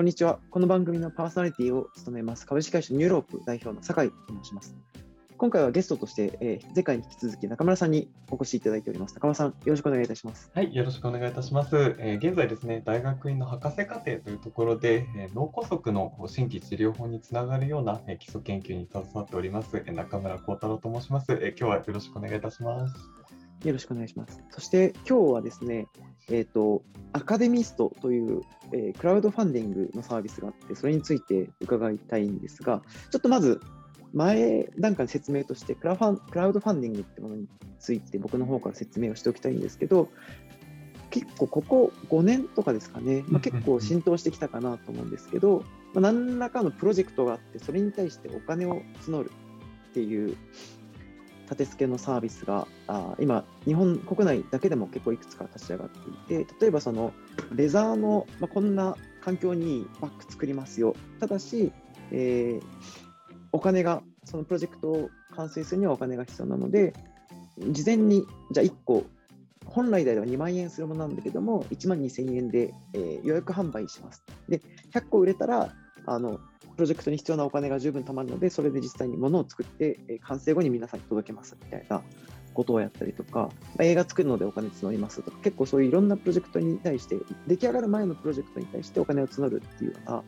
こんにちは。この番組のパーソナリティを務めます株式会社ニューロープ代表の酒井と申します。今回はゲストとして、えー、前回に引き続き中村さんにお越しいただいております。中村さん、よろしくお願いいたします。はい、よろしくお願いいたします。えー、現在ですね、大学院の博士課程というところで、えー、脳梗塞の新規治療法につながるような、えー、基礎研究に携わっております、えー、中村幸太郎と申します、えー。今日はよろしくお願いいたします。よろしくお願いします。そして今日はですね、えっ、ー、と、アカデミストという、えー、クラウドファンディングのサービスがあって、それについて伺いたいんですが、ちょっとまず、前段階の説明としてクラファン、クラウドファンディングってものについて僕の方から説明をしておきたいんですけど、結構ここ5年とかですかね、まあ、結構浸透してきたかなと思うんですけど、まあ、何らかのプロジェクトがあって、それに対してお金を募るっていう立て付けのサービスがあ今、日本国内だけでも結構いくつか立ち上がっていて、例えばそのレザーの、まあ、こんな環境にバッグ作りますよ、ただし、えー、お金が、そのプロジェクトを完成するにはお金が必要なので、事前にじゃあ1個、本来であれば2万円するものなんだけども、1万2000円で、えー、予約販売します。で、100個売れたら、あのプロジェクトに必要なお金が十分貯まるので、それで実際に物を作って、え完成後に皆さんに届けますみたいなことをやったりとか、映画作るのでお金募りますとか、結構そういういろんなプロジェクトに対して、出来上がる前のプロジェクトに対してお金を募るっていうような、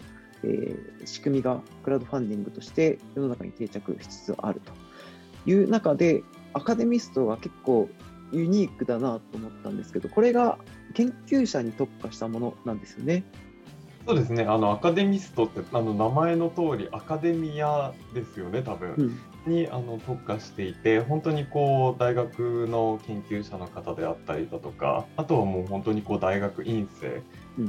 えー、仕組みがクラウドファンディングとして世の中に定着しつつあるという中で、アカデミストが結構ユニークだなと思ったんですけど、これが研究者に特化したものなんですよね。そうですね。あのアカデミストってあの名前の通りアカデミアですよね多分、うん、にあの特化していて本当にこう大学の研究者の方であったりだとかあとはもう本当にこう大学院生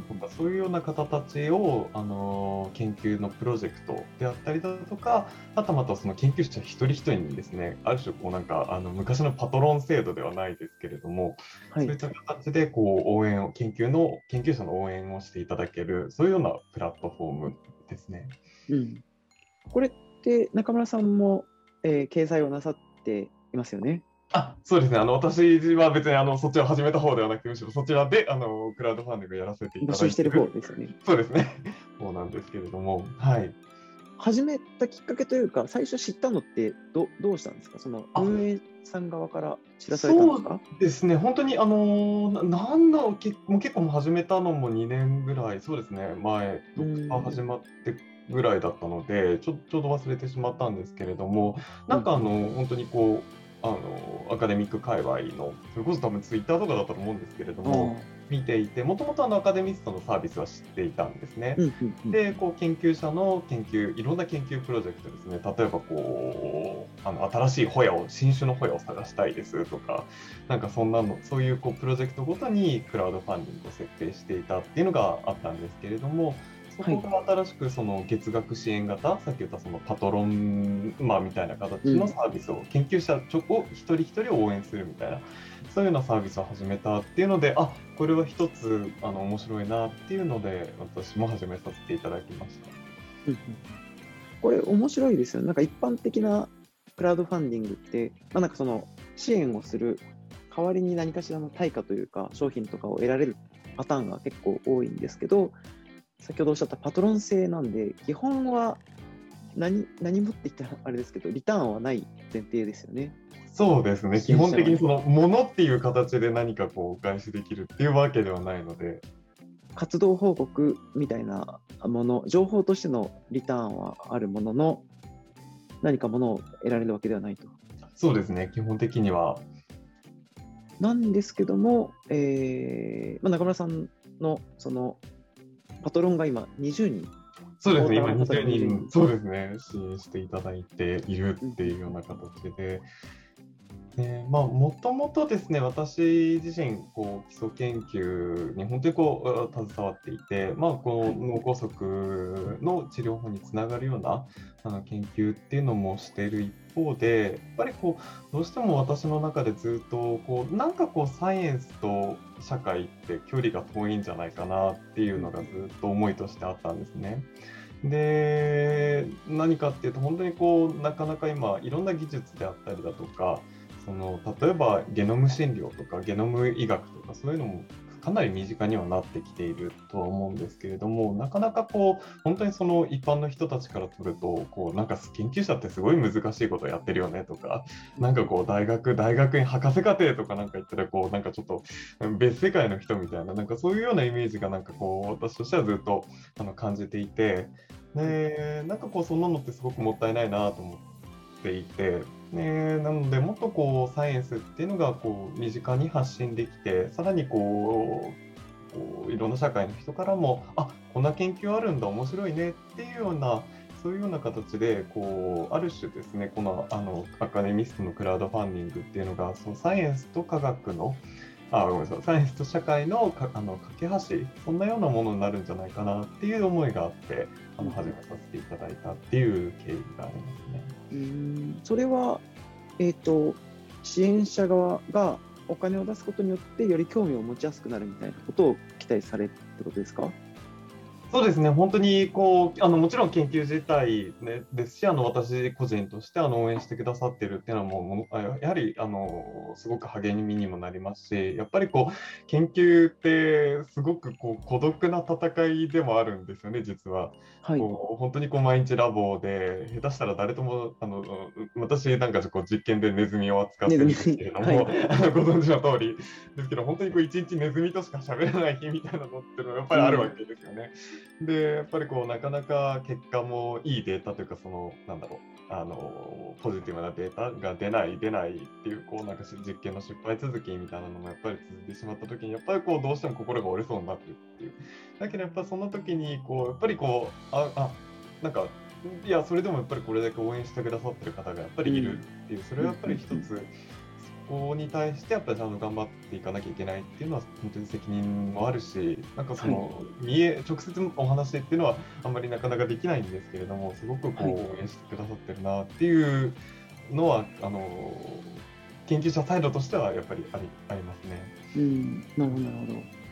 とか、そういうような方たちを、あの研究のプロジェクトであったりだとかあとまたその研究者一人一人にですねある種こうなんかあの昔のパトロン制度ではないですけれども、はい、そういった形でこう応援を研究の研究者の応援をしていただけるそういうようなプラットフォームですね。うん、これって中村さんも、えー、掲載をなさっていますよね？あそうですね。あの私は別にあのそっちを始めた方ではなくてむしろそちらであのクラウドファンディングやらせていただいて募集してる方ですよね。そうですね。そうなんですけれども。はい。始めたきっかけというか最初知ったのってどどうしたんですか？その運営さん側から知らされたんですか？そうですね。本当にあのなんだろうけもう結構始めたのも2年ぐらいそうですね。前ドクター始まってぐらいだったのでちょちょうど忘れてしまったんですけれどもなんかあの、うん、本当にこうあのアカデミック界隈のそれこそ多分ツイッターとかだったと思うんですけれども、見ていてもともとアカデミストのサービスは知っていたんですね。でこう研究者の研究いろんな研究プロジェクトですね。例えばこうあの新しいホヤを新種のホヤを探したいですとかなんかそんなのそういうこうプロジェクトごとにクラウドファンディングを設定していたっていうのがあったんですけれどもそこが新しくその月額支援型、はい、さっき言ったそのパトロン、まあ、みたいな形のサービスを、うん、研究者を一人一人応援するみたいなそういうようなサービスを始めたっていうのであこれは一つあの面白いなっていうので私も始めさせていただきました。これ面白いですよね。なんか一般的なクラウドファンディングって、まあ、なんかその支援をする代わりに何かしらの対価というか商品とかを得られるパターンが結構多いんですけど先ほどおっしゃったパトロン制なんで、基本は何何もって言ったらあれですけど、リターンはない前提ですよね。そうですね、基本的にそのものっていう形で何かこうお返しできるっていうわけではないので。活動報告みたいなもの、情報としてのリターンはあるものの、何かものを得られるわけではないと。そうですね、基本的には。なんですけども、えーまあ、中村さんのそのパトロンが今20人。そうですね、今20人、そうですね、支援していただいているっていうような形で。ねまあ、もともとですね、私自身、こう、基礎研究に本当にこう、携わっていて、まあ、この脳梗塞の治療法につながるようなあの研究っていうのもしている一方で、やっぱりこう、どうしても私の中でずっと、こう、なんかこう、サイエンスと社会って距離が遠いんじゃないかなっていうのがずっと思いとしてあったんですね。で、何かっていうと、本当にこう、なかなか今、いろんな技術であったりだとか、その例えばゲノム診療とかゲノム医学とかそういうのもかなり身近にはなってきているとは思うんですけれどもなかなかこう本当にその一般の人たちから取るとこうなんか研究者ってすごい難しいことやってるよねとかなんかこう大学大学院博士課程とかなんか言ったらこうなんかちょっと別世界の人みたいななんかそういうようなイメージがなんかこう私としてはずっとあの感じていてでなんかこうそんなのってすごくもったいないなと思っていて。ね、なのでもっとこうサイエンスっていうのがこう身近に発信できてさらにこうこういろんな社会の人からもあこんな研究あるんだ面白いねっていうようなそういうような形でこうある種ですねこのあのアカデミストのクラウドファンディングっていうのがそのサイエンスと科学のあごめんなさい。サイエンスと社会のかあの架け橋そんなようなものになるんじゃないかなっていう思いがあってあの始めさせていただいたっていう経緯がありますね。うん。それは、えーと、支援者側がお金を出すことによってより興味を持ちやすくなるみたいなことを期待されるってことですか？そうですね、本当にこうあのもちろん研究自体、ね、ですし、あの私個人としてあの応援してくださってるっていうのはもう、やはりあのすごく励みにもなりますし、やっぱりこう研究ってすごくこう孤独な戦いでもあるんですよね、実は。はい、こう本当にこう毎日ラボで、下手したら誰とも、あの私なんかこう実験でネズミを扱ってるんですけれども、はい、ご存知の通りですけど、本当にこう一日ネズミとしか喋らない日みたいなのっていうのはやっぱりあるわけですよね。うんで、やっぱりこう、なかなか結果もいいデータというか、その、なんだろう、あの、ポジティブなデータが出ない、出ないっていう、こう、なんか実験の失敗続きみたいなのもやっぱり続いてしまった時に、やっぱりこう、どうしても心が折れそうになってるっていう。だけど、やっぱその時に、こう、やっぱりこう、あ、あ、なんか、いや、それでもやっぱりこれだけ応援してくださってる方がやっぱりいるっていう、それはやっぱり一つ、こに対してやっぱりちゃんと頑張っていかなきゃいけないっていうのは本当に責任もあるしなんかその、はい、見え直接お話っていうのはあんまりなかなかできないんですけれどもすごくこう応援してくださってるなっていうのは、あの研究者サイドとしてはやっぱりありありますね。うん。なるほどなるほど。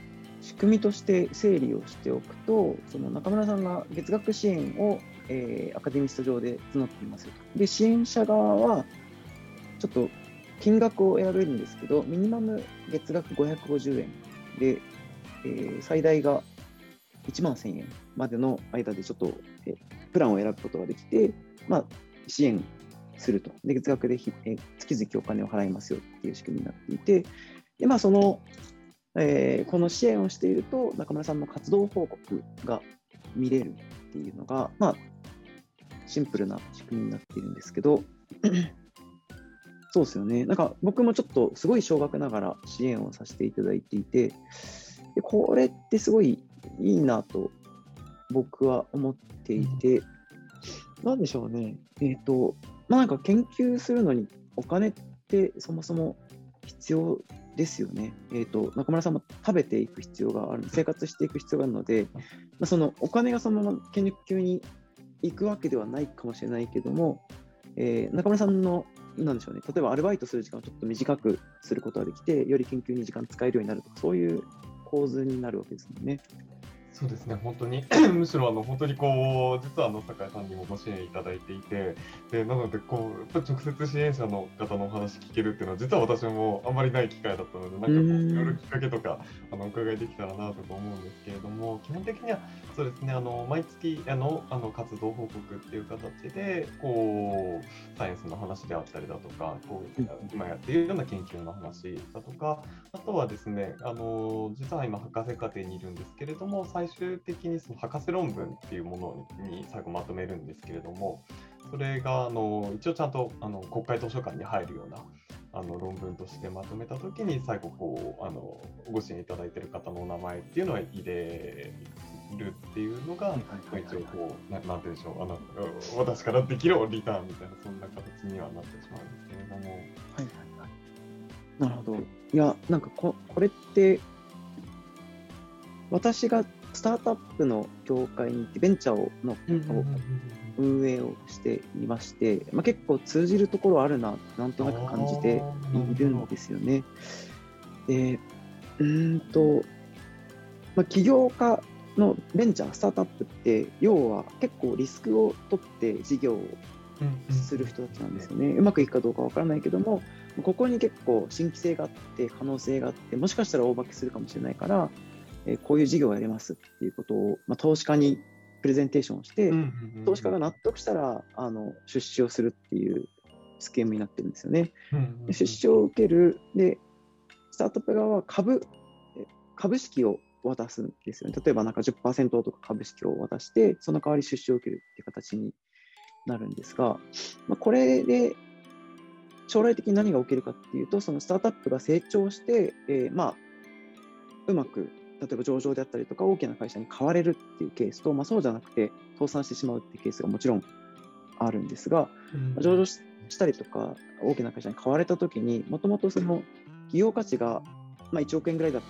仕組みとして整理をしておくとその中村さんが月額支援を、えー、アカデミスト上で募っています。で支援者側はちょっと金額を選べるんですけど、ミニマム月額550円で、えー、最大が1万1000円までの間でちょっと、え、プランを選ぶことができて、まあ、支援すると。で、月額で、え、月々お金を払いますよっていう仕組みになっていて、で、まあ、その、えー、この支援をしていると、中村さんの活動報告が見れるっていうのが、まあ、シンプルな仕組みになっているんですけど、そうですよね。なんか僕もちょっとすごい少額ながら支援をさせていただいていて、でこれってすごいいいなと僕は思っていて、なんでしょうね。えっ、ー、と、まあなんか研究するのにお金ってそもそも必要ですよね。えっ、ー、と、中村さんも食べていく必要がある、生活していく必要があるので、まあ、そのお金がそのまま研究に行くわけではないかもしれないけども、えー、中村さんのなんでしょうね、例えばアルバイトする時間をちょっと短くすることができて、より研究に時間使えるようになるとか、そういう構図になるわけですもんね。そうですね、本当に むしろあの本当にこう実はあの酒井さんにもご支援いただいていて、でなのでこうやっぱ直接支援者の方のお話聞けるっていうのは実は私もあんまりない機会だったので、なんかこういろいろきっかけとかあのお伺いできたらなとか思うんですけれども、基本的にはそうですね、あの毎月あのあの活動報告っていう形でこうサイエンスの話であったりだとか、こう今やっているような研究の話だとか、あとはですね、あの実は今博士課程にいるんですけれども、最終的にその博士論文っていうものに最後まとめるんですけれども、それがあの一応ちゃんとあの国会図書館に入るようなあの論文としてまとめたときに、最後こうあの、ご支援いただいている方のお名前っていうのは入れるっていうのが、一応こうな、なんていうんでしょうあの、私からできるリターンみたいな、そんな形にはなってしまうんですけれども。はいはいはい、なるほど。いや、なんかここれって、私がスタートアップの業界に行ってベンチャーをの、運営をしていまして、まあ、結構通じるところあるななんとなく感じているんですよね。でうんと、まあ、起業家のベンチャースタートアップって要は結構リスクを取って事業をする人たちなんですよね。うまくいくかどうかわからないけどもここに結構新規性があって可能性があってもしかしたら大化けするかもしれないから、えー、こういう事業をやりますっていうことを、まあ、投資家にプレゼンテーションをして、投資家が納得したらあの出資をするっていうスキームになってるんですよね。出資を受けるでスタートアップ側は株株式を渡すんですよね。例えばなんか10%とか株式を渡して、その代わり出資を受けるっていう形になるんですが、まあ、これで将来的に何が起きるかっていうと、そのスタートアップが成長して、えー、まあ、うまく、例えば上場であったりとか大きな会社に変われるっていうケースと、まあ、そうじゃなくて倒産してしまうっていうケースがもちろんあるんですが、うん、上場したりとか大きな会社に変われたときに、もともとその企業価値が、まあ、1億円ぐらいだっ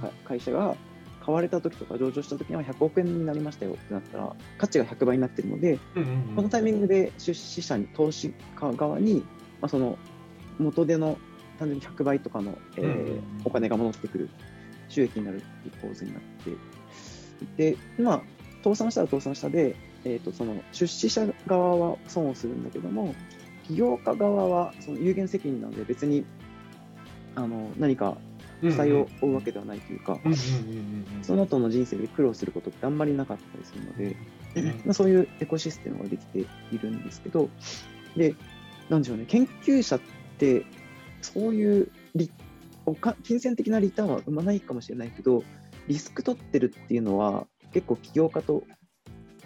た会社が買われた時とか上場した時には100億円になりましたよってなったら価値が100倍になってるので、うんうんうん、このタイミングで出資者に投資家側にまあ、その元手の単純に100倍とかの、えー、お金が戻ってくる収益になるっていう構図になっていて、まあ、倒産したら倒産したで、えー、とその出資者側は損をするんだけども、起業家側はその有限責任なので別にあの何か負債を負うわけではないというか、その後の人生で苦労することってあんまりなかったりするので、まあ、そういうエコシステムができているんですけど、で、なんでしょうね、研究者って、そういうリ金銭的なリターンは生まないかもしれないけど、リスク取ってるっていうのは、結構起業家と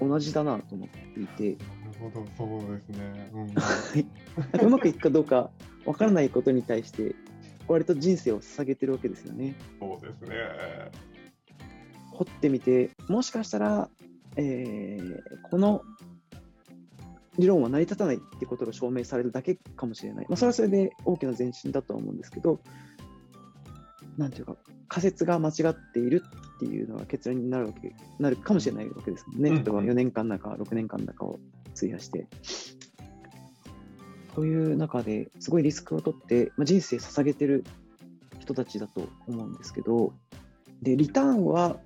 同じだなと思っていて。なるほど、そうですね。うん、うまくいくかどうか分からないことに対して、割と人生を捧げてるわけですよね。そうですね。掘ってみて、もしかしたら、えー、この理論は成り立たないってことが証明されるだけかもしれない。まあ、それはそれで大きな前進だとは思うんですけど、なんていうか、仮説が間違っているっていうのが結論になるわけなるかもしれないわけですもんね。例えば4年間だか6年間だかを費やして。そういう中ですごいリスクを取って、まあ、人生捧げてる人たちだと思うんですけど、でリターンは、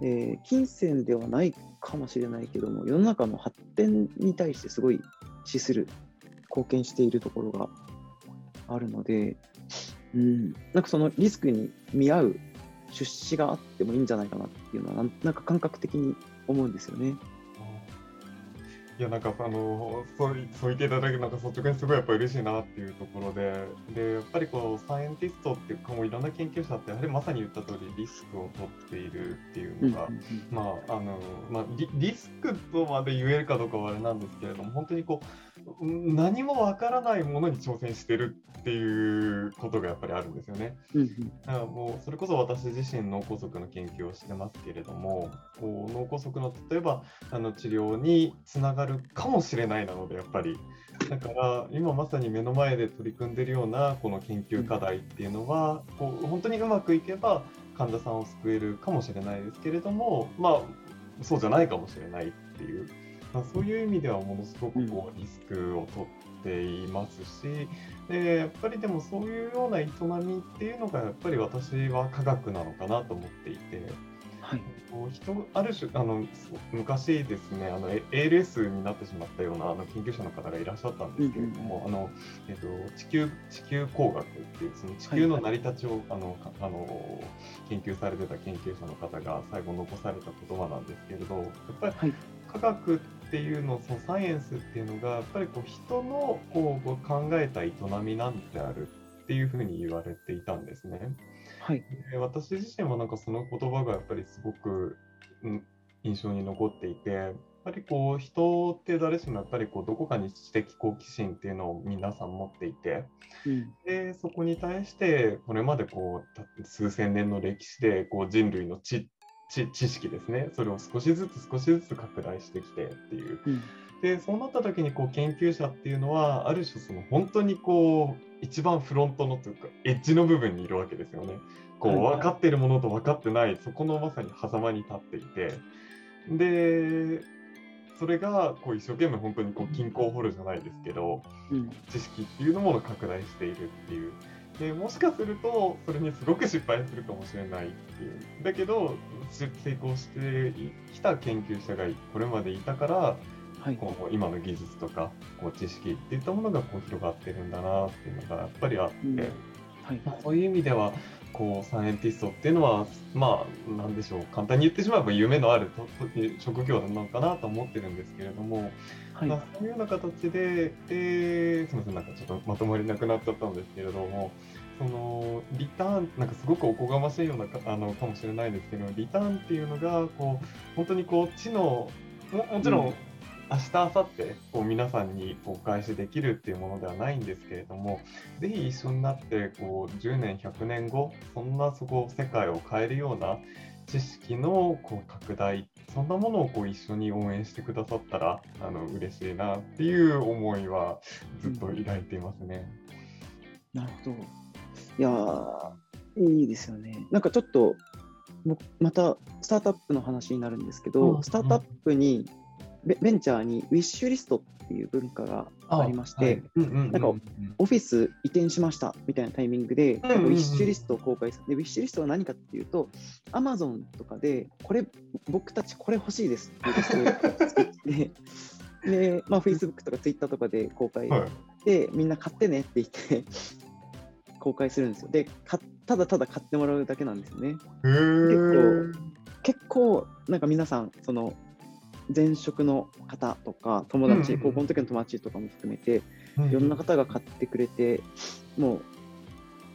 えー、金銭ではないかもしれないけども、世の中の発展に対してすごい資する、貢献しているところがあるので、うん、なんかそのリスクに見合う出資があってもいいんじゃないかなっていうのは、なんか感覚的に思うんですよね。いやなんかあの そうそう言っていただけるなんか率直にすごいやっぱ嬉しいなっていうところででやっぱりこうサイエンティストっていうかもういろんな研究者ってやはりまさに言った通りリスクを取っているっていうのが、まああのまあリ、リスクとまで言えるかどうかはあれなんですけれども本当にこう何もわからないものに挑戦してるっていうことがやっぱりあるんですよね。だからもうそれこそ私自身脳梗塞の研究をしてますけれどもこう脳梗塞の例えばあの治療につながるかもしれないなのでやっぱりだから今まさに目の前で取り組んでるようなこの研究課題っていうのはこう本当にうまくいけば患者さんを救えるかもしれないですけれどもまあそうじゃないかもしれないっていう。まあ、そういう意味ではものすごくこうリスクを取っていますし、でやっぱりでもそういうような営みっていうのがやっぱり私は科学なのかなと思っていて。はい、人ある種あの昔ですねあの ALS になってしまったようなあの研究者の方がいらっしゃったんですけれども、うんうん、あのえっと、地球地球工学っていうその地球の成り立ちを、はい、あのあの研究されてた研究者の方が最後残された言葉なんですけれどやっぱり、はい、科学っていうのそのサイエンスっていうのがやっぱりこう人のこう考えた営みなんであるっていうふうに言われていたんですね。はい、で私自身もなんかその言葉がやっぱりすごく、うん、印象に残っていてやっぱりこう人って誰しもやっぱりこうどこかに知的好奇心っていうのを皆さん持っていて、うん、でそこに対してこれまでこう数千年の歴史でこう人類の知知識ですねそれを少しずつ少しずつ拡大してきてっていう。うんでそうなった時にこう研究者っていうのはある種その本当にこう一番フロントのというかエッジの部分にいるわけですよね。こう分かってるものと分かってないそこのまさに狭間に立っていてでそれがこう一生懸命本当にこう均衡を掘るじゃないですけど、うん、知識っていうものを拡大しているっていう。でもしかするとそれにすごく失敗するかもしれないっていうだけど成功してきた研究者がこれまでいたからはい。こう今の技術とかこう知識っていったものがこう広がってるんだなっていうのがやっぱりあって、うん。はい。まあ、そういう意味ではこうサイエンティストっていうのはまあなんでしょう。簡単に言ってしまえば夢のある職業なのかなと思ってるんですけれども、はい、そういうような形で、えー、すみませんなんかちょっとまとまりなくなっちゃったんですけれども。そのリターンなんかすごくおこがましいようなかあのかもしれないですけどリターンっていうのがこう本当にこう知のももちろん、うん明日明後日こう皆さんにお返しできるっていうものではないんですけれどもぜひ一緒になってこう10年100年後そんなそこ世界を変えるような知識のこう拡大そんなものをこう一緒に応援してくださったらあの嬉しいなっていう思いはずっと抱いていますね。なるほど。いやー、いいですよね。なんかちょっと、僕またスタートアップの話になるんですけど、うんスタートアップに、ベベンチャーにウィッシュリストっていう文化がありまして、なんかオフィス移転しましたみたいなタイミングで、ウィッシュリストを公開する。で、ウィッシュリストは何かっていうと、アマゾンとかで、これ、僕たちこれ欲しいですっていって、で、まあ、Facebook とか Twitter とかで公開はいで、みんな買ってねって言って、公開するんですよ。で、かただただ買ってもらうだけなんですよね。へー結構、なんか皆さん、その、前職の方とか、友達、うんうん高校の時の友達とかも含めて、いろんな方が買ってくれて、も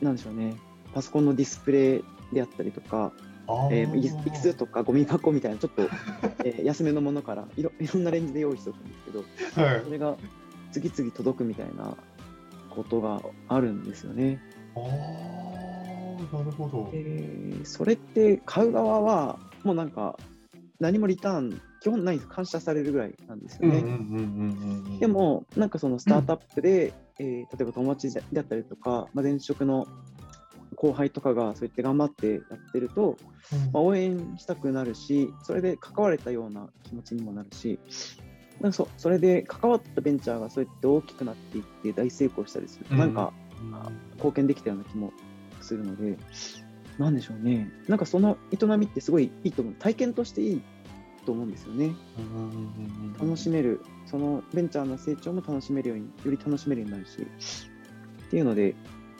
う、なんでしょうね、パソコンのディスプレイであったりとか、えー、椅椅子とかゴミ箱みたいな、ちょっと、えー安めのものからいろ、いろんなレンジで用意しておくんですけど、はい。それが次々届くみたいなことがあるんですよね。ああ、なるほど。えーそれって買う側はもうなんか何もリターン基本ないです感謝されるぐらいなんですよね。うんうんうんうんうんうん。で、もなんかそのスタートアップで、えー例えば友達であったりとか、まあ、前職の後輩とかがそうやって頑張ってやってると、まあ、応援したくなるしそれで関われたような気持ちにもなるしなんかそそれで関わったベンチャーがそうやって大きくなっていって大成功したりすると、なんか貢献できたような気もするので、なんでしょうね、なんかその営みってすごいいいと思う、体験としていいと思うんですよね。楽しめる、そのベンチャーの成長も楽しめるように、より楽しめるようになるし、っていうので、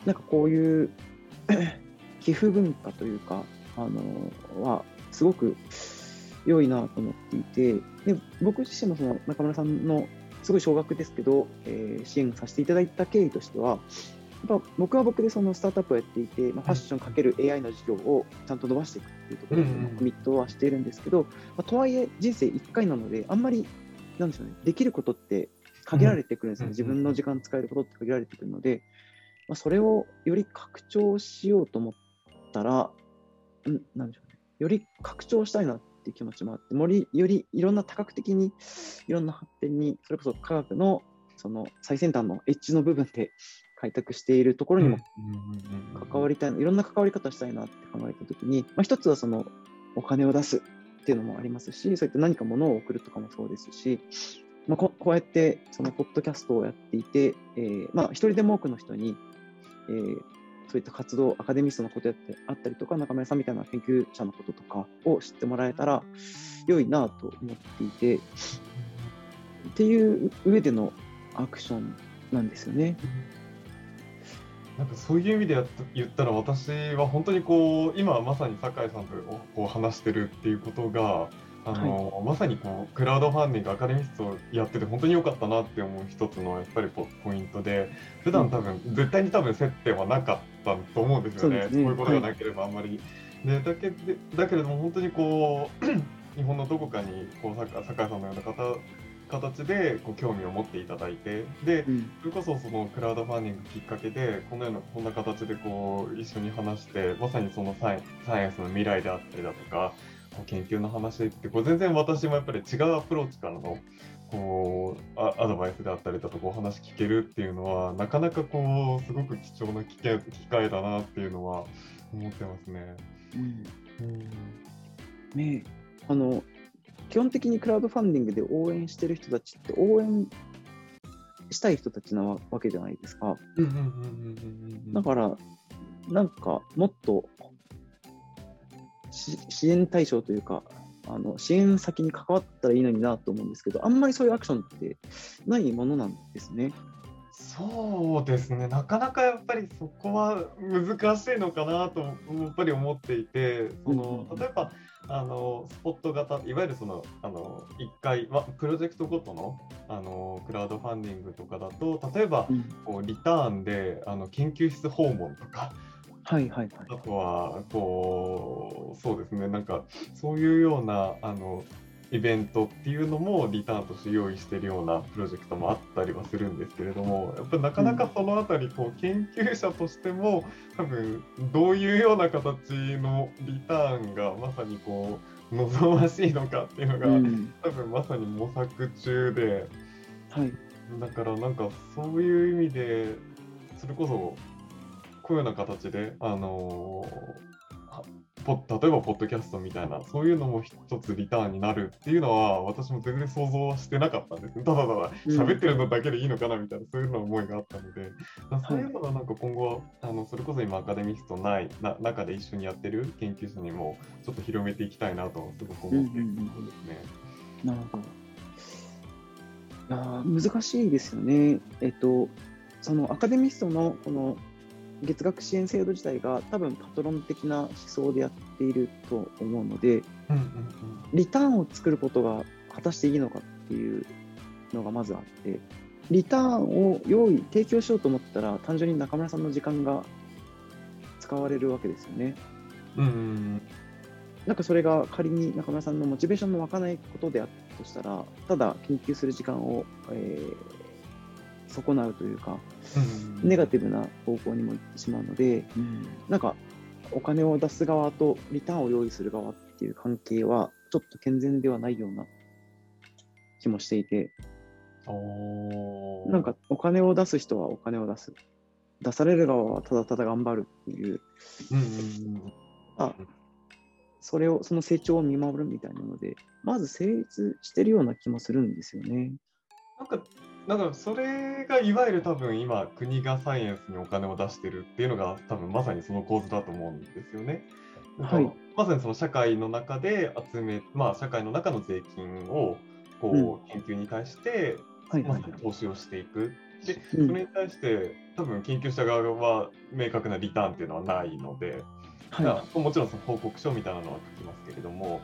なんかこういう 寄付文化というか、あのは、すごく良いなと思っていて、で僕自身もその中村さんのすごい少額ですけど、えー支援させていただいた経緯としては、やっぱ僕は僕でそのスタートアップをやっていて、まあ、ファッションかける AI の事業をちゃんと伸ばしていくっていうところにうんうんコミットはしているんですけど、まあ、とはいえ人生1回なので、あんまり、なんでしょうね、できることって限られてくるんですよね、うん自分の時間使えることって限られてくるので、まあ、それをより拡張しようと思ったら、んなんでしょうね、より拡張したいなっていう気持ちもあって、よりよりいろんな多角的に、いろんな発展に、それこそ科学のその最先端のエッジの部分で開拓しているところにも関わりりたい、いろんな関わり方したいなって考えたときに、まあ、一つはそのお金を出すっていうのもありますし、そういった何か物を送るとかもそうですし、まあ、ここうやってそのポッドキャストをやっていて、えーまあ、一人でも多くの人に、えーそういった活動、アカデミストのことやってあったりとか、中村さんみたいな研究者のこととかを知ってもらえたら良いなと思っていて、っていう上でのアクションなんですよね。なんかそういう意味でやっ言ったら私は本当にこう今まさに酒井さんとこう話してるっていうことがあの、まさにこうクラウドファンディングアカデミストやってて本当に良かったなって思う一つのやっぱりポポイントで普段多分、絶対に多分接点はなかったと思うんですよね。そうね。いうことがなければあんまり。でだけでだけれども本当にこう 日本のどこかにこう酒酒井さんのような方形でこう興味を持っていただいてでうん。それこそそのクラウドファンディングきっかけでこのようなこんな形でこう一緒に話してまさにそのサイサイエンスの未来であったりだとかこう研究の話ってこう全然私もやっぱり違うアプローチからのこうあアドバイスであったりだとかお話聞けるっていうのはなかなかこうすごく貴重な機会だなっていうのは思ってますね。うん。ねえあの基本的にクラウドファンディングで応援してる人たちって応援したい人たちなわけじゃないですか。うんうんうんうんうんうんだから、なんかもっとし支援対象というか、ああの支援先に関わったらいいのになと思うんですけど、あんまりそういうアクションってないものなんですね。そうですね、なかなかやっぱりそこは難しいのかなとやっぱり思っていて、その例えばあのスポット型、いわゆるそのあの1回、ま、プロジェクトごとのあのクラウドファンディングとかだと、例えば、こうリターンであの研究室訪問とか、はいはいはい、あとはこうそうですねなんかそういうようなあのイベントっていうのもリターンとして用意しているようなプロジェクトもあったりはするんですけれどもやっぱなかなかその辺りこう研究者としても多分どういうような形のリターンがまさにこう望ましいのかっていうのが、うん、多分まさに模索中で、はい、だからなんかそういう意味でそれこそこういうような形であのーポ例えばポッドキャストみたいなそういうのも一つリターンになるっていうのは私も全然想像はしてなかったんです。ただただ喋ってるのだけでいいのかなみたいな、そういうの思いがあったので、そういうのがなんか今後あのそれこそ今アカデミストないな中で一緒にやってる研究者にもちょっと広めていきたいなとすごく思っているところですね。なるほど。いや難しいですよね。えっと、そのアカデミストのこの月額支援制度自体が多分パトロン的な思想でやっていると思うので、リターンを作ることが果たしていいのかっていうのがまずあってリターンを用意提供しようと思ったら単純に中村さんの時間が使われるわけですよね。うん、なんかそれが仮に中村さんのモチベーションの湧かないことであったとしたらただ研究する時間を、えー、損なうというかネガティブな方向にも行ってしまうので、うん、なんかお金を出す側とリターンを用意する側っていう関係はちょっと健全ではないような気もしていて、なんかお金を出す人はお金を出す。出される側はただただ頑張るっていう、あそれを、その成長を見守るみたいなので、まず成立してるような気もするんですよね。なんかだからそれがいわゆる多分今国がサイエンスにお金を出してるっていうのが多分まさにその構図だと思うんですよね。はい、まさにその社会の中で集め、まあ、社会の中の税金をこう、研究に対して、まさに投資をしていく。で、それに対して多分研究者側は明確なリターンっていうのはないので、はい、もちろんその報告書みたいなのは書きますけれども、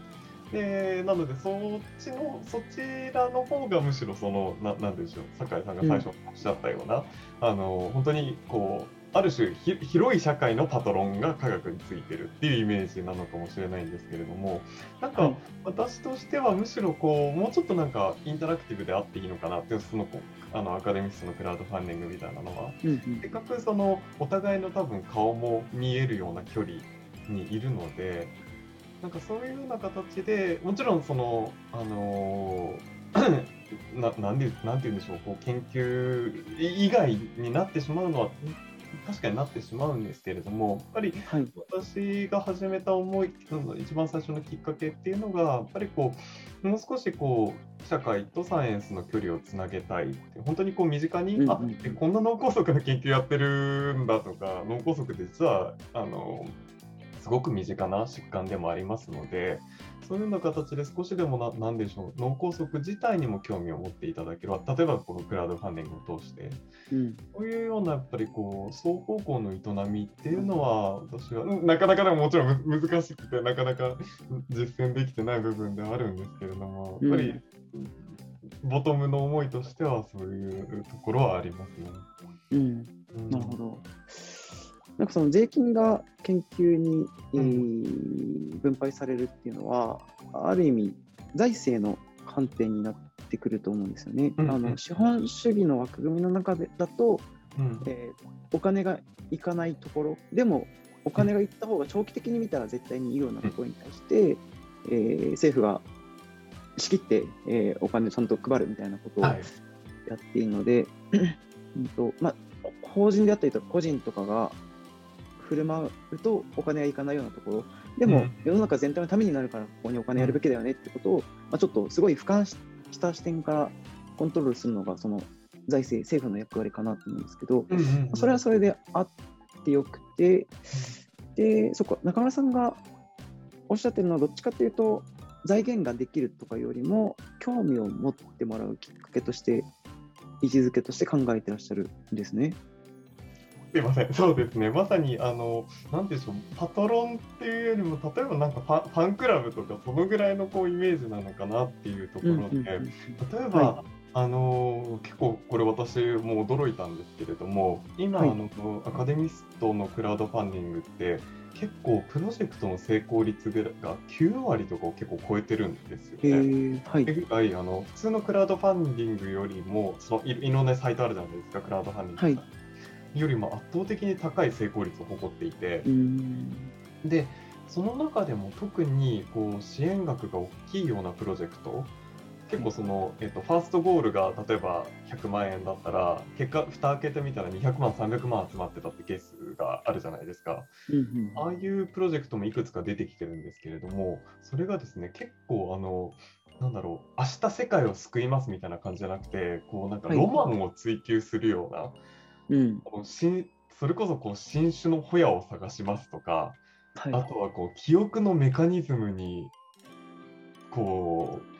でなのでそっちのそちらの方がむしろそのななんでしょう酒井さんが最初おっしゃったような、うん、あの本当にこうある種広い社会のパトロンが科学についてるっていうイメージなのかもしれないんですけれどもなんか私としてはむしろこうもうちょっとなんかインタラクティブであっていいのかなっていうそのあのアカデミストのクラウドファンディングみたいなのは、うんうん、せっかくそのお互いの多分顔も見えるような距離にいるのでなんかそういうような形でもちろんそのあのななんでなんて言うんでしょうこう研究以外になってしまうのは確かになってしまうんですけれどもやっぱり私が始めた思い、はい、一番最初のきっかけっていうのがやっぱりこうもう少しこう社会とサイエンスの距離をつなげたいって本当にこう身近に、うんうん、あこんな脳梗塞の研究やってるんだとか脳梗塞で実はあのすごく身近な疾患でもありますので、そういうような形で少しでもな、なんでしょう、脳梗塞自体にも興味を持っていただける、例えばこのクラウドファンディングを通して、うん、そういうようなやっぱりこう、双方向の営みっていうのは、私は、なかなかでももちろん難しくて、なかなか実践できてない部分ではあるんですけれども、やっぱり、ボトムの思いとしてはそういうところはありますね。うん、うん、なるほど。なんかその税金が研究に、えー、分配されるっていうのは、ある意味、財政の観点になってくると思うんですよね。あの資本主義の枠組みの中でだと、うん、えー、お金がいかないところ、でもお金がいった方が長期的に見たら絶対にいいようなところに対して、うん、えー、政府が仕切って、えー、お金をちゃんと配るみたいなことをやっているので、はい、うんとまあ、法人であったりとか個人とかが振る舞うとお金がいかないようなところ。でも、世の中全体のためになるからここにお金やるべきだよねってことを、まあ、ちょっとすごい俯瞰した視点からコントロールするのがその財政政府の役割かなと思うんですけど、それはそれであってよくて。でそこ中村さんがおっしゃってるのはどっちかというと財源ができるとかよりも、興味を持ってもらうきっかけとして、位置づけとして考えてらっしゃるんですね。すいません、そうですね、まさに、あの、なんでしょう、パトロンっていうよりも、例えばなんかファファンクラブとか、そのぐらいのこうイメージなのかなっていうところで、例えば、はあの結構これ私も驚いたんですけれども今、はい。あのアカデミストのクラウドファンディングって結構プロジェクトの成功率が9割とかを結構超えてるんですよえね。ー、はい。ぐらいあの普通のクラウドファンディングよりもそのいいろんなサイトあるじゃないですかクラウドファンディングさん、はいよりも圧倒的に高い成功率を誇っていて。でその中でも特にこう支援額が大きいようなプロジェクト結構その、えっと、ファーストゴールが例えば100万円だったら結果蓋開けてみたら200万300万集まってたってケースがあるじゃないですか。うんうん。ああいうプロジェクトもいくつか出てきてるんですけれどもそれがですね結構あのなんだろう明日世界を救いますみたいな感じじゃなくてこうなんかはい。ロマンを追求するような、うん。こそれこそこう新種のホヤを探しますとかはい。あとはこう記憶のメカニズムにこう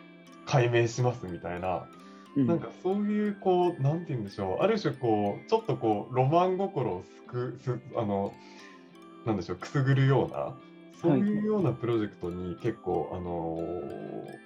解明しますみたいな、うんなんかそういうこうなんて言うんでしょうある種こうちょっとこうロマン心をすくすあのなんでしょうくすぐるようなそういうようなプロジェクトに結構、あの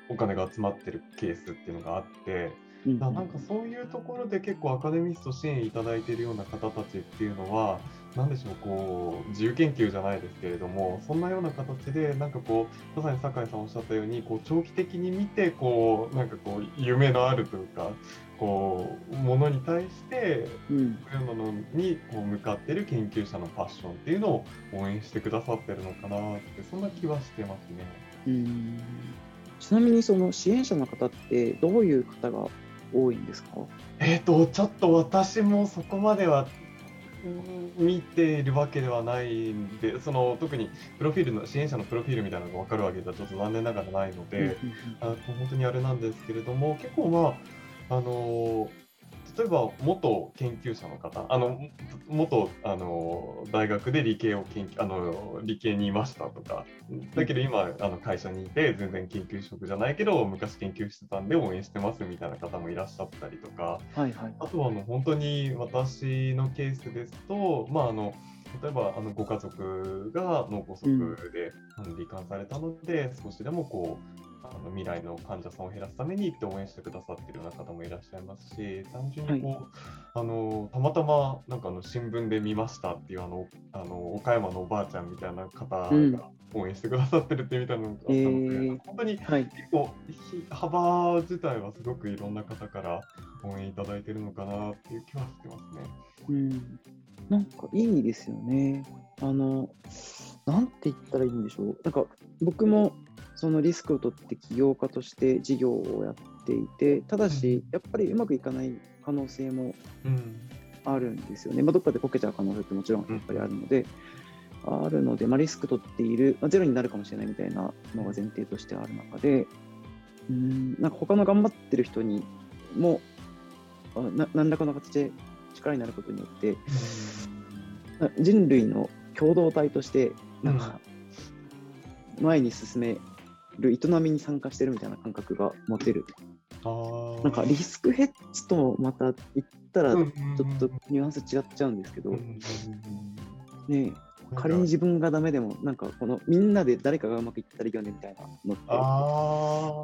お金が集まってるケースっていうのがあって。うんななんかそういうところで結構アカデミスト支援いただいているような方たちっていうのは、なんでしょう、こう、自由研究じゃないですけれども、そんなような形で、なんかこう、まさに酒井さんおっしゃったように、こう、長期的に見て、こう、なんかこう、夢のあるというか、こう、ものに対して、うん。そういうものにこう向かっている研究者のパッションっていうのを応援してくださってるのかなって、そんな気はしてますね。うんちなみにその支援者の方ってどういう方が多いんですか？えっ、と、ちょっと私もそこまではうん見ているわけではないんで、その特にプロフィールの支援者のプロフィールみたいなのが分かるわけではちょっと残念ながらないので、あ本当にあれなんですけれども、結構まあ、あの例えば元研究者の方、あの元あの大学で理系を研究あの理系にいましたとか、だけど今あの会社にいて全然研究職じゃないけど昔研究してたんで応援してますみたいな方もいらっしゃったりとか、はいはい。あとはあの本当に私のケースですと、まあ、あの例えばあのご家族が脳梗塞で、罹患されたので、少しでもこうあの未来の患者さんを減らすためにって応援してくださっているような方もいらっしゃいますし、単純にこう、あのたまたまなんかあの新聞で見ましたっていうあのあの岡山のおばあちゃんみたいな方がうん応援してくださってるってみたいなのがあったので、えー本当にはい。結構ひ幅自体はすごくいろんな方から応援いただいてるのかなっていう気はしてますね。うん。なんかいいですよね。あの、なんて言ったらいいんでしょう。なんか僕もそのリスクを取って起業家として事業をやっていて、ただし、やっぱりうまくいかない可能性もうん。あるんですよね。まあ、どっかでこけちゃう可能性ってもちろんやっぱりあるので、あるので、まあ、リスク取っている、まあ、ゼロになるかもしれないみたいなのが前提としてある中で、うーん、なんか他の頑張ってる人にも、あな何らかの形で力になることによって、な人類の共同体として、なんか、前に進める営みに参加してるみたいな感覚が持てる。なんかリスクヘッジとまた言ったら、ちょうんっとニュアンス違っちゃうんですけど、ねえ仮に自分がダメでも、なんかこのみんなで誰かがうまくいったらいいよねみたいなのって、あ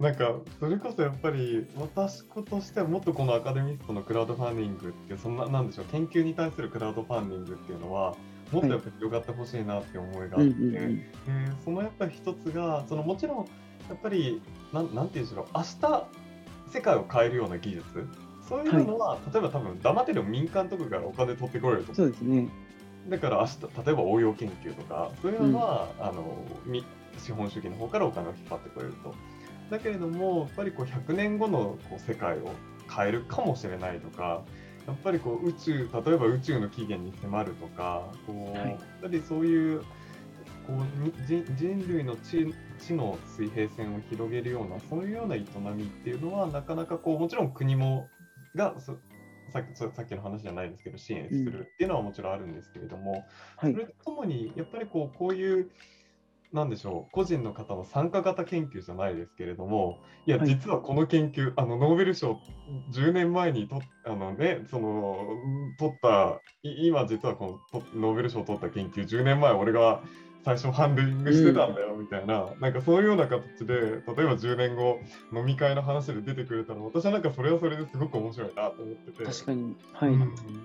あ。なんかそれこそやっぱり私としてはもっとこのアカデミストのクラウドファンディングってそんななんでしょう研究に対するクラウドファンディングっていうのはもっとやっぱり広がってほしいなって思いがあって、うんうんうん。でそのやっぱり一つがそのもちろんやっぱりなんなんて言うんでしょう。明日世界を変えるような技術。そういうのは、例えば多分黙ってる民間とかからお金取ってこれると。そうですね。だから明日例えば応用研究とかそういうのは、あのみ資本主義の方からお金を引っ張ってくれると。だけれどもやっぱりこう100年後のこう世界を変えるかもしれないとかやっぱりこう宇宙例えば宇宙の起源に迫るとかこう、はいやっぱりそういうこうに人人類の知知の水平線を広げるようなそういうような営みっていうのはなかなかこうもちろん国もがそさっきそさっきの話じゃないですけど支援するっていうのはもちろんあるんですけれども、はいそ。れとともにやっぱりこうこういうなんでしょう、個人の方の参加型研究じゃないですけれども、いや、はい実はこの研究、あのノーベル賞、10年前にとあの、ね、その取った、い今、実はこのとノーベル賞を取った研究、10年前、俺が最初ハンドリングしてたんだよみたいな、なんかそういうような形で、例えば10年後、飲み会の話で出てくれたら、私はなんかそれはそれですごく面白いなと思ってて、確かに。はい。うん、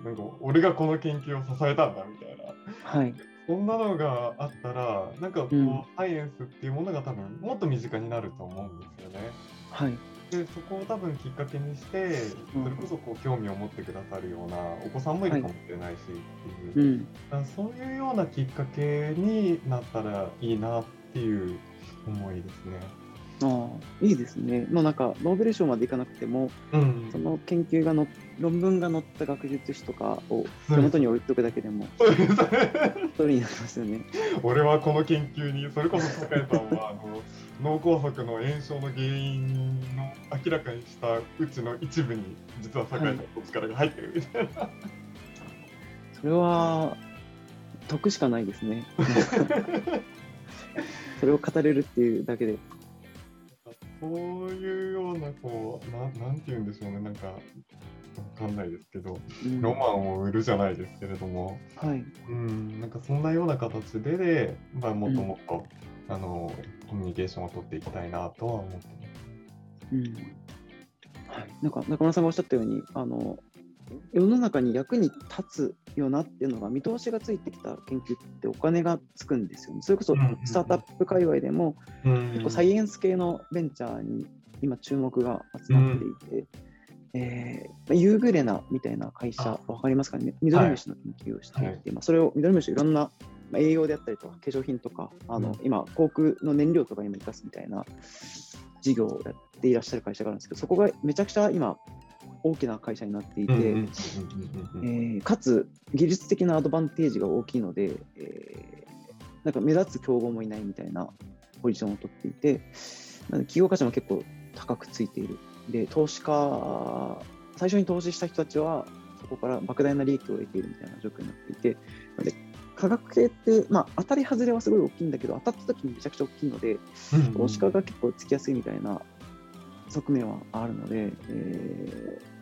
なんか俺がこの研究を支えたんだみたいな。はい。そんなのがあったら、なんかこう、うんサイエンスっていうものが多分もっと身近になると思うんですよね。はい。で、そこを多分きっかけにして、うんそれこそこう興味を持ってくださるようなお子さんもいるかもしれないしっていう、うん。だからそういうようなきっかけになったらいいなっていう思いですね。ああ、いいですね。まあなんか、ノーベル賞までいかなくても、うんその研究がの、論文が載った学術誌とかを手元に置いとくだけでも、そうです一人になりますよね。俺はこの研究に、それこそ酒井さんはあの脳梗塞の炎症の原因の明らかにしたうちの一部に、実は酒井さんの力が入ってるみたいな。それは、得しかないですね。それを語れるっていうだけで。そういうような、こう、なんなんて言うんでしょうね、なんか、わかんないですけど、うん。ロマンを売るじゃないですけれども、はい。うん、なんかそんなような形でで、まあ、もっともっと、あの、コミュニケーションを取っていきたいなとは思ってます。うん。はい、なんか中村さんがおっしゃったようにあの世の中に役に立つよなっていうのが見通しがついてきた研究ってお金がつくんですよね。それこそスタートアップ界隈でもうん結構サイエンス系のベンチャーに今注目が集まっていて、えーまあユーグレナみたいな会社わかりますかね？ミドリムシの研究をしていて、はい。まあ、それをミドリムシいろんなまあ栄養であったりとか化粧品とかあの、うん。今航空の燃料とかにも生かすみたいな事業をやっていらっしゃる会社があるんですけどそこがめちゃくちゃ今大きな会社になっていて、かつ技術的なアドバンテージが大きいので、えーなんか目立つ競合もいないみたいなポジションを取っていて、企業価値も結構高くついている。で、投資家、最初に投資した人たちは、そこから莫大な利益を得ているみたいな状況になっていて、で科学系って、まあ、当たり外れはすごい大きいんだけど、当たった時にめちゃくちゃ大きいので、うん投資家が結構つきやすいみたいな側面はあるので、えー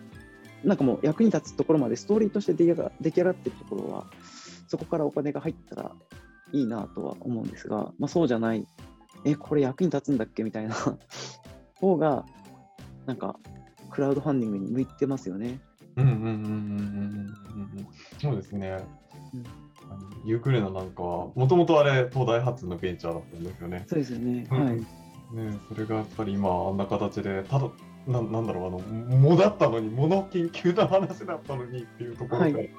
なんかもう役に立つところまでストーリーとして出来上が出来上がってるところは、そこからお金が入ったらいいなとは思うんですが、まあ、そうじゃない、え、これ役に立つんだっけみたいな方が、なんか、クラウドファンディングに向いてますよね。うんうんうんうんうんうんうんそうですね。うんユークレナなんかは、もともとあれ、東大発のベンチャーだったんですよね。そうですよね。うんはい。ね、それがやっぱり今、あんな形で、ただ、ななんだろう、あの、もだったのに、もの研究の話だったのにっていうところから、はい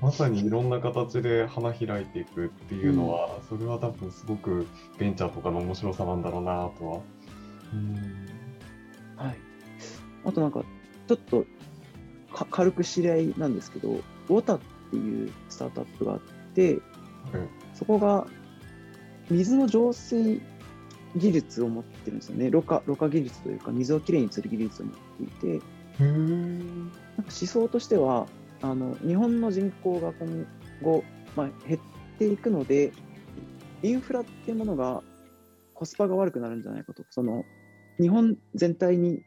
まさにいろんな形で花開いていくっていうのは、それは多分すごくベンチャーとかの面白さなんだろうなとは。うんはい。あとなんか、ちょっとか軽く知り合いなんですけど、ウォタっていうスタートアップがあって、うんそこが水の浄水技術を持ってるんですよね。ろ過ろ過技術というか、水をきれいにする技術を持っていて、なんか思想としては、あの日本の人口が今後、まあ、減っていくので、インフラっていうものがコスパが悪くなるんじゃないかと。その日本全体に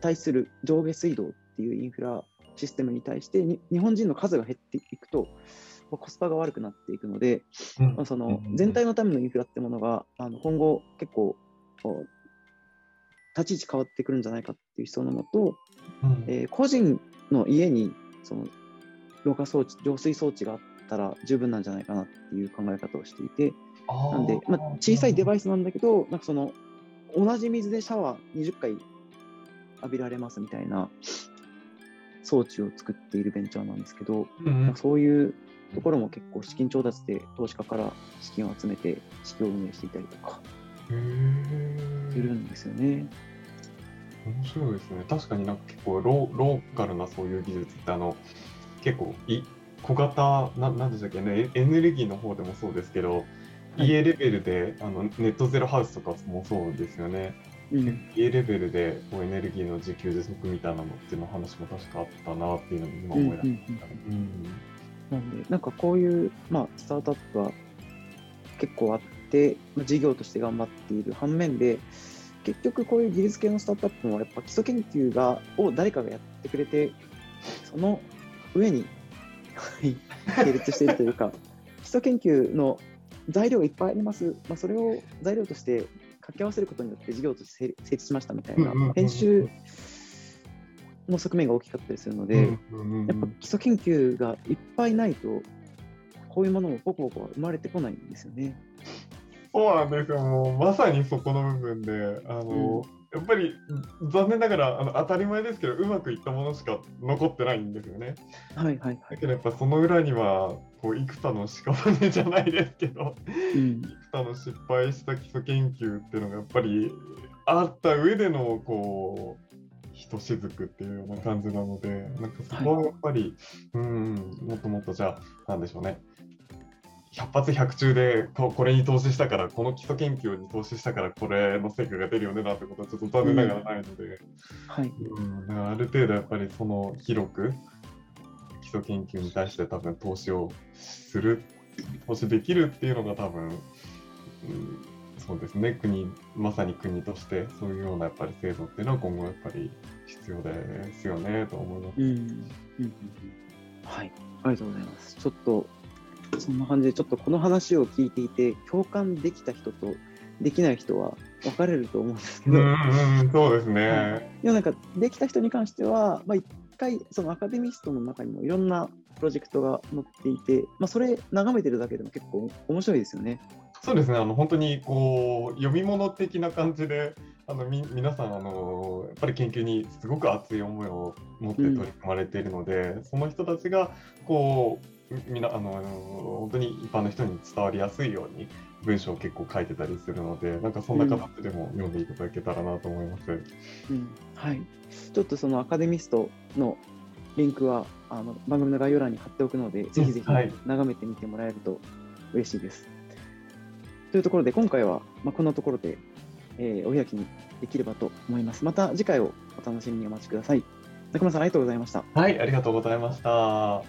対する上下水道っていうインフラシステムに対してに日本人の数が減っていくと、まあコスパが悪くなっていくので、まあ、その全体のためのインフラってものがあの今後結構立ち位置変わってくるんじゃないかっていう思想のもと、うん。えー個人の家にそのろ過装置、浄水装置があったら十分なんじゃないかなっていう考え方をしていて、なんで、まあ、小さいデバイスなんだけど、なんかその同じ水でシャワー20回浴びられますみたいな装置を作っているベンチャーなんですけど、うんそういうところも結構資金調達で投資家から資金を集めて事業を運営していたりとかするんですよね。面白いですね。確かになんか結構ローローカルなそういう技術ってあの結構い小型ななんでしたっけねエエネルギーの方でもそうですけど、はい家レベルであのネットゼロハウスとかもそうですよね。うん、家レベルでこうエネルギーの自給自足みたいなのっていうの話も確かあったなっていうのを今思い出しました。うんなんで、なんかこういう、まあ、スタートアップは結構あって、まあ、事業として頑張っている反面で、結局こういう技術系のスタートアップもやっぱ基礎研究がを誰かがやってくれて、その上にはい 並列しているというか、基礎研究の材料がいっぱいあります、まあ、それを材料として掛け合わせることによって事業として成立しましたみたいな編集の側面が大きかったりするので、うんうんうんやっぱ基礎研究がいっぱいないと、こういうものもポコポコは生まれてこないんですよね。そうなんですよ、もうまさにそこの部分で、あのやっぱり残念ながらあの当たり前ですけど、うまくいったものしか残ってないんですよね。はいはいはい。だけどやっぱその裏には、こう幾多の屍じゃないですけど、うん幾多の失敗した基礎研究っていうのがやっぱりあった上でのこう、ひとしずくっていうような感じなので、なんかそこはやっぱり、うん、もっともっとじゃあ、なんでしょうね。100発100中でここれに投資したから、この基礎研究に投資したから、これの成果が出るよねなんてことはちょっと残念ながらないので、はい。うん、だからある程度やっぱりその広く基礎研究に対して多分投資をする、投資できるっていうのが多分、うん、そうですね、国、まさに国としてそういうようなやっぱり制度っていうのは今後やっぱり必要ですよねと思います。うん。うんうんうんはい。ありがとうございます。ちょっと、そんな感じで、ちょっとこの話を聞いていて、共感できた人とできない人は分かれると思うんですけど、うんうん、そうですね。いやなんかできた人に関しては、まあ、一回そのアカデミストの中にもいろんなプロジェクトが載っていて、まあ、それ眺めてるだけでも結構面白いですよね。そうですね、あの本当にこう読み物的な感じで、あのみ皆さんあの、やっぱり研究にすごく熱い思いを持って取り組まれているので、その人たちがこうみなあの本当に一般の人に伝わりやすいように文章を結構書いてたりするので、なんかそんな形でも読んでいただけたらなと思います。うん。はい、ちょっとそのアカデミストのリンクはあの番組の概要欄に貼っておくので、ぜひぜひはい。眺めてみてもらえると嬉しいです。というところで、今回は、まあ、こんなところで、えーお開きにできればと思います。また次回をお楽しみにお待ちください。中村さん、ありがとうございました。はい、ありがとうございました。